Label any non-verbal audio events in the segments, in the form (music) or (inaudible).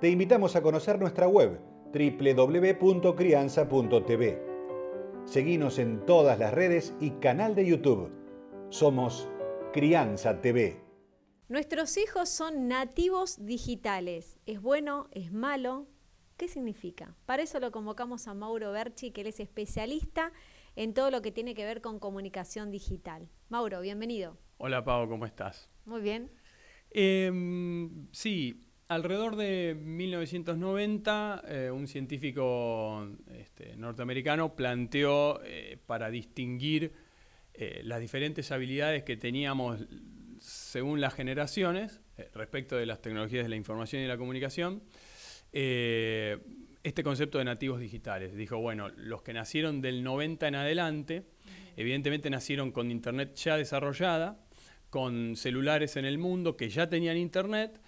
Te invitamos a conocer nuestra web www.crianza.tv. Seguinos en todas las redes y canal de YouTube. Somos Crianza TV. Nuestros hijos son nativos digitales. ¿Es bueno? ¿Es malo? ¿Qué significa? Para eso lo convocamos a Mauro Berchi, que él es especialista en todo lo que tiene que ver con comunicación digital. Mauro, bienvenido. Hola Pau, ¿cómo estás? Muy bien. Em, sí, alrededor de 1990, eh, un científico este, norteamericano planteó eh, para distinguir eh, las diferentes habilidades que teníamos según las generaciones respecto de las tecnologías de la información y la comunicación, este concepto de nativos digitales. Dijo, bueno, los que nacieron del 90 en adelante, evidentemente nacieron con Internet ya desarrollada, con celulares en el mundo que ya tenían Internet,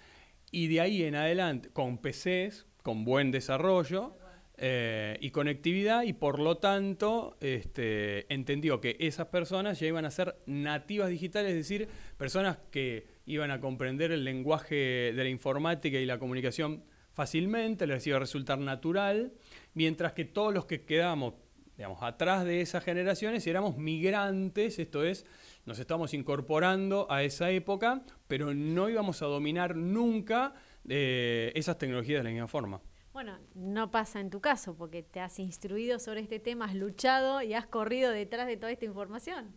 y de ahí en adelante, con PCs, con buen desarrollo eh, y conectividad, y por lo tanto este, entendió que esas personas ya iban a ser nativas digitales, es decir, personas que iban a comprender el lenguaje de la informática y la comunicación fácilmente, les iba a resultar natural, mientras que todos los que quedamos digamos, atrás de esas generaciones éramos migrantes, esto es, nos estamos incorporando a esa época, pero no íbamos a dominar nunca eh, esas tecnologías de la misma forma. Bueno, no pasa en tu caso, porque te has instruido sobre este tema, has luchado y has corrido detrás de toda esta información.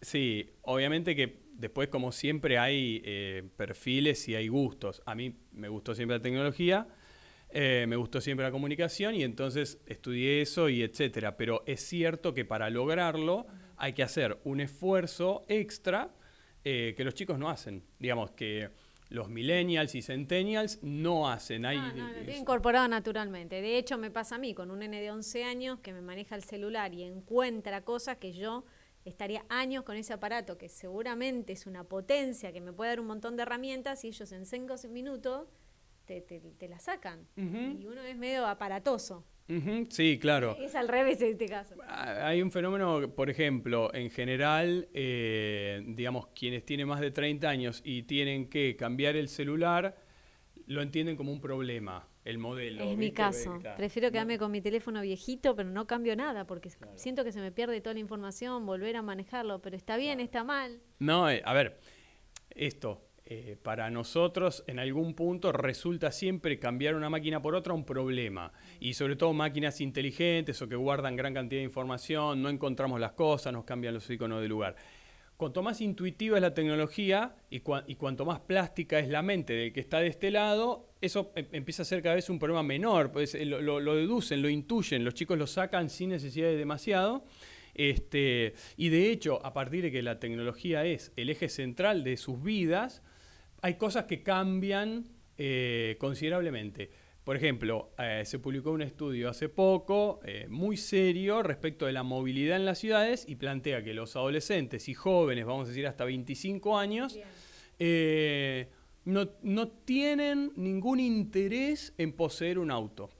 Sí, obviamente que después, como siempre, hay eh, perfiles y hay gustos. A mí me gustó siempre la tecnología, eh, me gustó siempre la comunicación y entonces estudié eso y etcétera. Pero es cierto que para lograrlo hay que hacer un esfuerzo extra eh, que los chicos no hacen. Digamos que los millennials y centennials no hacen. Hay, no, no, lo he incorporado naturalmente. De hecho, me pasa a mí con un nene de 11 años que me maneja el celular y encuentra cosas que yo estaría años con ese aparato, que seguramente es una potencia que me puede dar un montón de herramientas y ellos en 5 minutos te, la sacan. Y uno es medio aparatoso. Sí, claro. Es al revés en este caso. Ah, hay un fenómeno, por ejemplo, en general, eh, digamos, quienes tienen más de 30 años y tienen que cambiar el celular, lo entienden como un problema, el modelo. Es mi caso. Prefiero quedarme con mi teléfono viejito, pero no cambio nada, porque siento que se me pierde toda la información, volver a manejarlo, pero está bien, está mal. No, eh, a ver, esto, eh, para nosotros en algún punto resulta siempre cambiar una máquina por otra un problema. Y sobre todo máquinas inteligentes o que guardan gran cantidad de información, no encontramos las cosas, nos cambian los iconos de lugar. Cuanto más intuitiva es la tecnología y, cuanto más plástica es la mente del que está de este lado, eso em, empieza a ser cada vez un problema menor. Pues, eh, lo, deducen, lo intuyen, los chicos lo sacan sin necesidad de demasiado. Este, y de hecho, a partir de que la tecnología es el eje central de sus vidas, hay cosas que cambian eh, considerablemente. Por ejemplo, eh, se publicó un estudio hace poco eh, muy serio respecto de la movilidad en las ciudades y plantea que los adolescentes y jóvenes, vamos a decir hasta 25 años, no, no, tienen ningún interés en poseer un auto.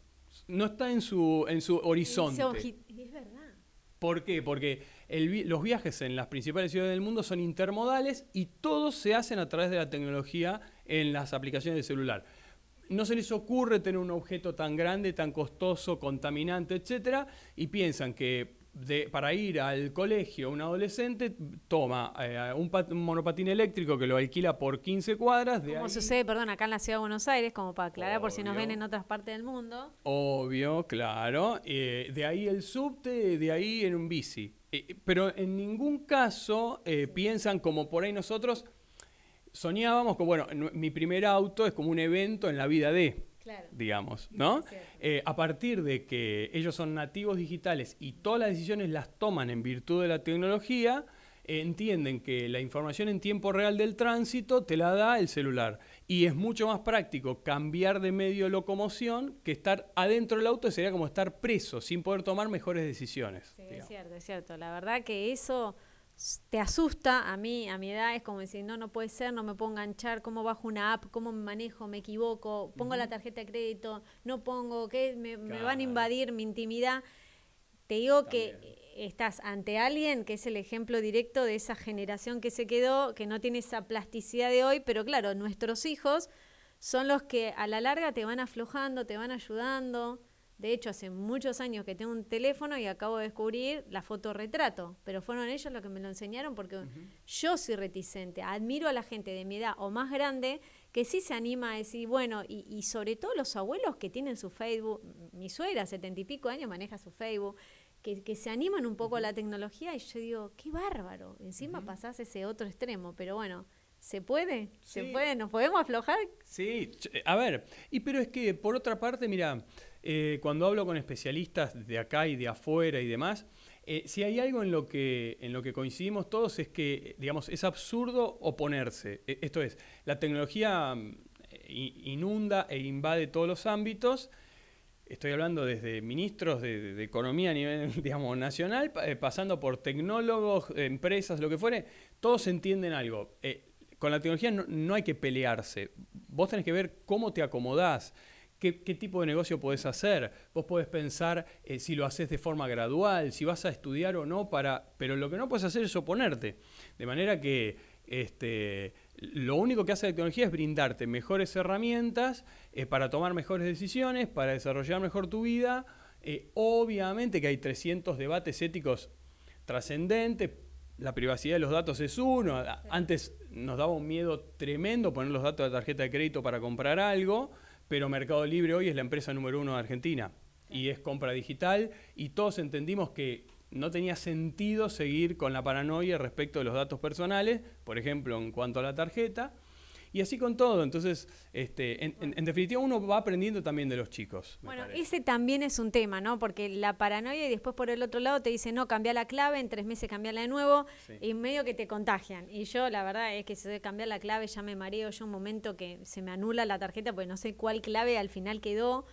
No está en su, en su horizonte. Es verdad. ¿Por qué? Porque los viajes en las principales ciudades del mundo son intermodales y todos se hacen a través de la tecnología en las aplicaciones de celular. No se les ocurre tener un objeto tan grande, tan costoso, contaminante, etcétera, y piensan que para ir al colegio un adolescente toma eh, un, monopatín eléctrico que lo alquila por 15 cuadras. De sucede, perdón, acá en la ciudad de Buenos Aires, como para aclarar por si nos ven en otras partes del mundo? Obvio, claro. Eh, de ahí el subte, de ahí en un bici. Eh, pero en ningún caso eh, piensan como por ahí nosotros soñábamos que, bueno, mi primer auto es como un evento en la vida de, digamos, ¿no? Eh, a partir de que ellos son nativos digitales y todas las decisiones las toman en virtud de la tecnología, entienden que la información en tiempo real del tránsito te la da el celular Y es mucho más práctico cambiar de medio de locomoción que estar adentro del auto, sería como estar preso, sin poder tomar mejores decisiones. Sí, es cierto, es cierto. La verdad que eso te asusta a mí, a mi edad, es como decir, no, no puede ser, no me puedo enganchar, cómo bajo una app, cómo me manejo, me equivoco, pongo la tarjeta de crédito, no pongo, que me, van a invadir mi intimidad. Te digo que estás ante alguien que es el ejemplo directo de esa generación que se quedó, que no tiene esa plasticidad de hoy, pero claro, nuestros hijos son los que a la larga te van aflojando, te van ayudando. De hecho, hace muchos años que tengo un teléfono y acabo de descubrir la fotorretrato, pero fueron ellos los que me lo enseñaron porque yo soy reticente. Admiro a la gente de mi edad o más grande que sí se anima a decir, bueno, y, y sobre todo los abuelos que tienen su Facebook, mi suegra, setenta y pico años, maneja su Facebook, que, se animan un poco a la tecnología y yo digo, qué bárbaro, encima pasás ese otro extremo, pero bueno, ¿se puede? ¿Se puede? ¿Nos podemos aflojar? Sí, eh, a ver, y pero es que por otra parte, mira, eh, cuando hablo con especialistas de acá y de afuera y demás, eh, si hay algo en lo, que, en lo que coincidimos todos es que, digamos, es absurdo oponerse. E, esto es, la tecnología mm, inunda e invade todos los ámbitos estoy hablando desde ministros de, economía a nivel, (laughs) digamos, nacional, eh, pasando por tecnólogos, empresas, lo que fuere, todos entienden algo. Eh, con la tecnología no, hay que pelearse. Vos tenés que ver cómo te acomodás, qué, tipo de negocio podés hacer. Vos podés pensar eh, si lo haces de forma gradual, si vas a estudiar o no, para, pero lo que no puedes hacer es oponerte. De manera que este, lo único que hace la tecnología es brindarte mejores herramientas eh, para tomar mejores decisiones, para desarrollar mejor tu vida. Eh, obviamente que hay 300 debates éticos trascendentes. La privacidad de los datos es uno. Antes nos daba un miedo tremendo poner los datos de la tarjeta de crédito para comprar algo, pero Mercado Libre hoy es la empresa número uno de Argentina y es compra digital y todos entendimos que no tenía sentido seguir con la paranoia respecto de los datos personales, por ejemplo, en cuanto a la tarjeta. Y así con todo. Entonces, este, en, definitiva, uno va aprendiendo también de los chicos. Bueno, ese también es un tema, ¿no? Porque la paranoia y después por el otro lado te dicen, no, cambia la clave, en tres meses cambiarla de nuevo, y medio que te contagian. Y yo, la verdad, es que si cambiar la clave ya me mareo. Yo un momento que se me anula la tarjeta porque no sé cuál clave al final quedó,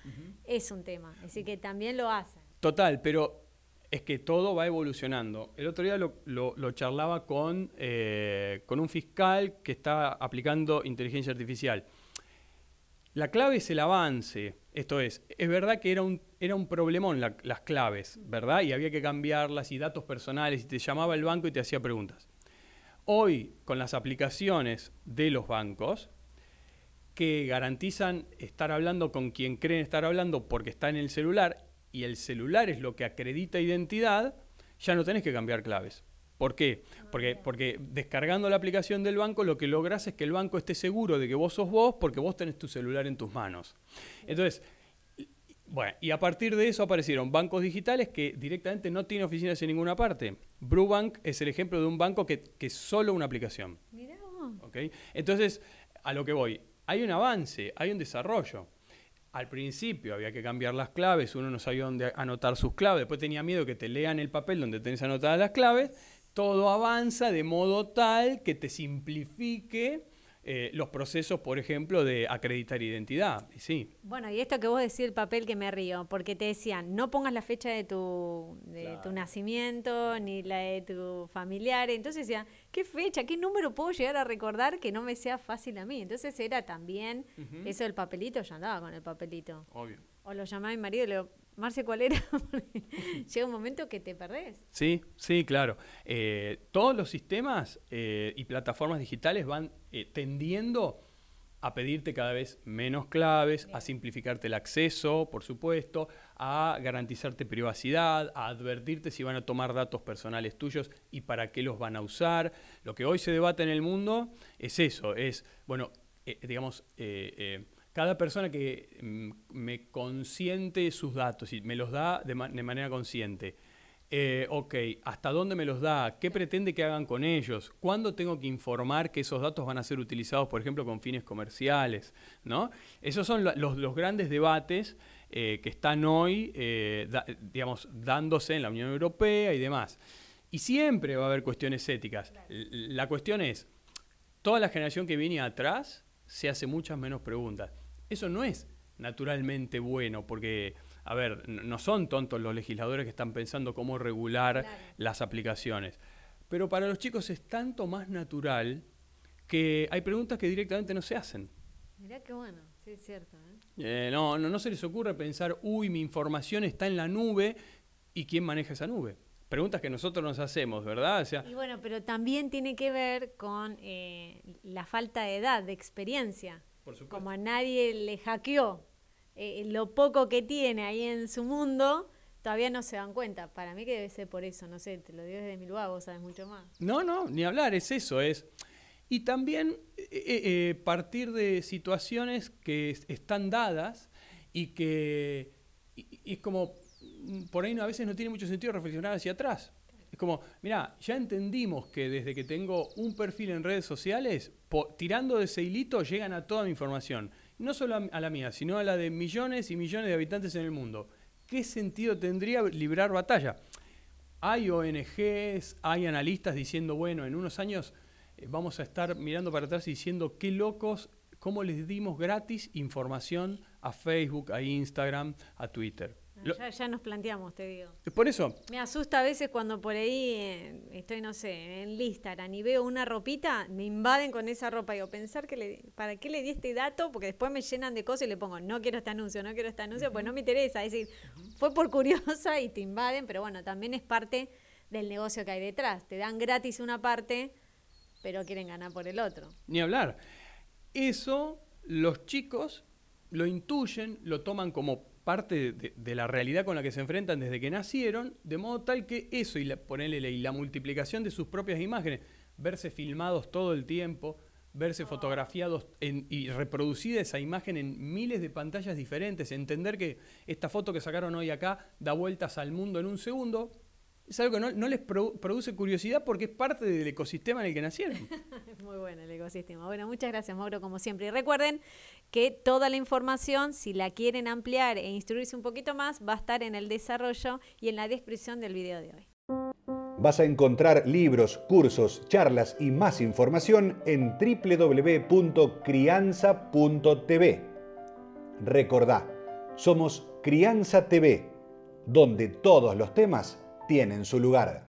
es un tema. Así que también lo hacen. Total, pero es que todo va evolucionando. El otro día lo, charlaba con, eh, con, un fiscal que está aplicando inteligencia artificial. La clave es el avance. Esto es, es verdad que era un, era un problemón las claves, ¿verdad? Y había que cambiarlas y datos personales y te llamaba el banco y te hacía preguntas. Hoy, con las aplicaciones de los bancos, que garantizan estar hablando con quien creen estar hablando porque está en el celular y el celular es lo que acredita identidad, ya no tenés que cambiar claves. ¿Por qué? Porque, porque descargando la aplicación del banco lo que logras es que el banco esté seguro de que vos sos vos porque vos tenés tu celular en tus manos. Entonces, bueno, y a partir de eso aparecieron bancos digitales que directamente no tienen oficinas en ninguna parte. Brubank es el ejemplo de un banco que, es solo una aplicación. Mirá. ¿Okay? Entonces, a lo que voy, hay un avance, hay un desarrollo. Al principio había que cambiar las claves, uno no sabía dónde anotar sus claves, después tenía miedo que te lean el papel donde tenés anotadas las claves. Todo avanza de modo tal que te simplifique eh, los procesos, por ejemplo, de acreditar identidad. Sí. Bueno, y esto que vos decís el papel que me río, porque te decían, no pongas la fecha de tu, de tu nacimiento ni la de tu familiar. Entonces decían, ¿qué fecha, qué número puedo llegar a recordar que no me sea fácil a mí? Entonces era también eso del papelito, yo andaba con el papelito. Obvio. O lo llamaba a mi marido y le digo, Marce, ¿cuál era? (laughs) Llega un momento que te perdés. Sí, sí, claro. Eh, todos los sistemas eh, y plataformas digitales van eh, tendiendo a pedirte cada vez menos claves, a simplificarte el acceso, por supuesto, a garantizarte privacidad, a advertirte si van a tomar datos personales tuyos y para qué los van a usar. Lo que hoy se debate en el mundo es eso, es, bueno, digamos, cada persona que mm, me consiente sus datos y me los da de, manera consciente, eh, ok, ¿hasta dónde me los da? ¿Qué pretende que hagan con ellos? ¿Cuándo tengo que informar que esos datos van a ser utilizados, por ejemplo, con fines comerciales? ¿no? Esos son los, grandes debates eh, que están hoy, eh, digamos, dándose en la Unión Europea y demás. Y siempre va a haber cuestiones éticas. La cuestión es, toda la generación que viene atrás se hace muchas menos preguntas. Eso no es naturalmente bueno, porque, a ver, no son tontos los legisladores que están pensando cómo regular las aplicaciones. Pero para los chicos es tanto más natural que hay preguntas que directamente no se hacen. Mirá qué bueno, sí es cierto. ¿eh? Eh, no, no, no se les ocurre pensar, uy, mi información está en la nube y quién maneja esa nube. Preguntas que nosotros nos hacemos, ¿verdad? y bueno, pero también tiene que ver con eh, la falta de edad, de experiencia. Por supuesto. Como a nadie le hackeó lo poco que tiene ahí en su mundo, todavía no se dan cuenta. Para mí que debe ser por eso, no sé, te lo digo desde mi lugar, vos sabes mucho más. No, no, ni hablar, es eso, es... Y también eh, eh, eh, partir de situaciones que están dadas y que es como, mm, por ahí no, a veces no tiene mucho sentido reflexionar hacia atrás. Es como, mira, ya entendimos que desde que tengo un perfil en redes sociales, tirando de ese hilito llegan a toda mi información. No solo a la mía, sino a la de millones y millones de habitantes en el mundo. ¿qué sentido tendría librar batalla? Hay ONGs, hay analistas diciendo, bueno, en unos años eh, vamos a estar mirando para atrás y diciendo qué locos, cómo les dimos gratis información a Facebook, a Instagram, a Twitter. Ya, nos planteamos, te digo. Por eso. Me asusta a veces cuando por ahí eh, estoy, no sé, en Instagram y veo una ropita, me invaden con esa ropa. Digo, pensar que le, ¿para qué le di este dato? Porque después me llenan de cosas y le pongo, no quiero este anuncio, no quiero este anuncio, pues no me interesa. Es decir, fue por curiosa y te invaden, pero bueno, también es parte del negocio que hay detrás. Te dan gratis una parte, pero quieren ganar por el otro. Ni hablar. Eso los chicos lo intuyen, lo toman como parte de, la realidad con la que se enfrentan desde que nacieron, de modo tal que eso y la, ponerle y la multiplicación de sus propias imágenes, verse filmados todo el tiempo, verse fotografiados y reproducida esa imagen en miles de pantallas diferentes, entender que esta foto que sacaron hoy acá da vueltas al mundo en un segundo, es algo que no, les produce curiosidad porque es parte del ecosistema en el que nacieron. (laughs) Muy bueno el ecosistema. Bueno, muchas gracias, Mauro, como siempre. Y recuerden que toda la información, si la quieren ampliar e instruirse un poquito más, va a estar en el desarrollo y en la descripción del video de hoy. Vas a encontrar libros, cursos, charlas y más información en www.crianza.tv. Recordá, somos Crianza TV, donde todos los temas tienen su lugar.